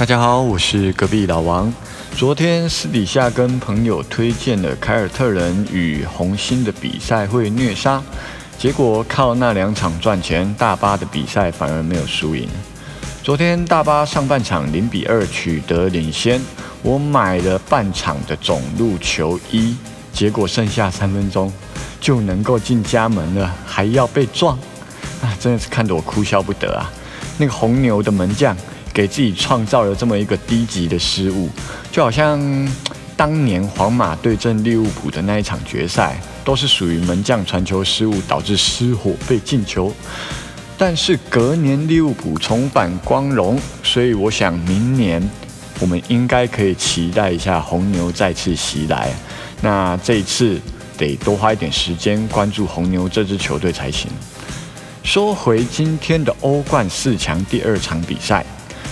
大家好，我是隔壁老王。昨天私底下跟朋友推荐了凯尔特人与红星的比赛会虐杀，结果靠那两场赚钱，大巴的比赛反而没有输赢。昨天大巴上半场零比二取得领先，我买了半场的总入球一，结果剩下三分钟就能够进家门了，还要被撞，啊，真的是看得我哭笑不得啊！那个红牛的门将。给自己创造了这么一个低级的失误，就好像当年皇马对阵利物浦的那一场决赛，都是属于门将传球失误导致失火被进球。但是隔年利物浦重返光荣，所以我想明年我们应该可以期待一下红牛再次袭来。那这一次得多花一点时间关注红牛这支球队才行。说回今天的欧冠四强第二场比赛。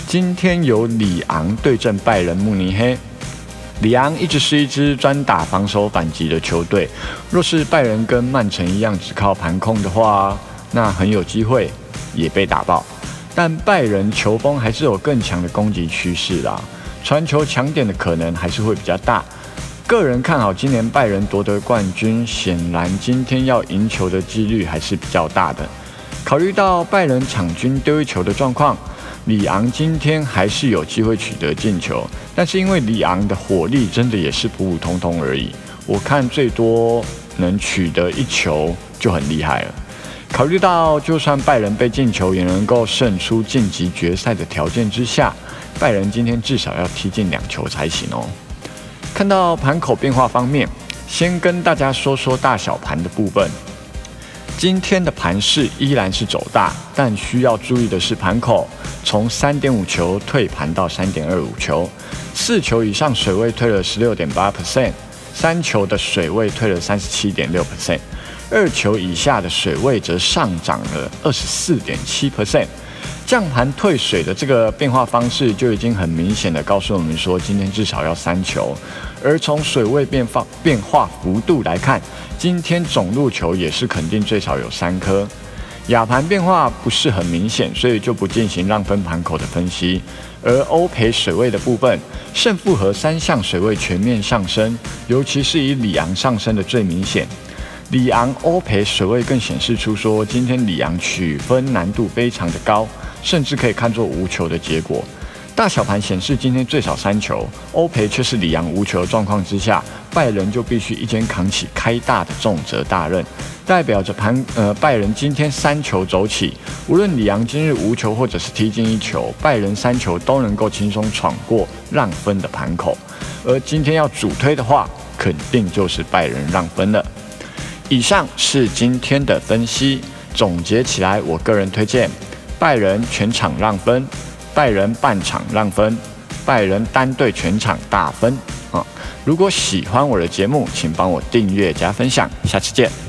今天由里昂对阵拜仁慕尼黑。里昂一直是一支专打防守反击的球队，若是拜仁跟曼城一样只靠盘控的话，那很有机会也被打爆。但拜仁球风还是有更强的攻击趋势啦，传球强点的可能还是会比较大。个人看好今年拜仁夺得冠军，显然今天要赢球的几率还是比较大的。考虑到拜仁场均丢一球的状况。里昂今天还是有机会取得进球，但是因为里昂的火力真的也是普普通通而已，我看最多能取得一球就很厉害了。考虑到就算拜仁被进球也能够胜出晋级决赛的条件之下，拜仁今天至少要踢进两球才行哦。看到盘口变化方面，先跟大家说说大小盘的部分。今天的盘势依然是走大，但需要注意的是盘口从三点五球退盘到三点二五球，四球以上水位退了十六点八 percent，三球的水位退了三十七点六 percent，二球以下的水位则上涨了二十四点七 percent。降盘退水的这个变化方式就已经很明显的告诉我们说，今天至少要三球。而从水位变放变化幅度来看，今天总入球也是肯定最少有三颗。亚盘变化不是很明显，所以就不进行让分盘口的分析。而欧赔水位的部分，胜负和三项水位全面上升，尤其是以里昂上升的最明显。里昂欧赔水位更显示出说，今天里昂取分难度非常的高。甚至可以看作无球的结果。大小盘显示今天最少三球，欧赔却是里昂无球的状况之下，拜仁就必须一肩扛起开大的重责大任，代表着盘呃拜仁今天三球走起，无论里昂今日无球或者是踢进一球，拜仁三球都能够轻松闯过让分的盘口。而今天要主推的话，肯定就是拜仁让分了。以上是今天的分析，总结起来，我个人推荐。拜仁全场让分，拜仁半场让分，拜仁单队全场大分啊！如果喜欢我的节目，请帮我订阅加分享，下期见。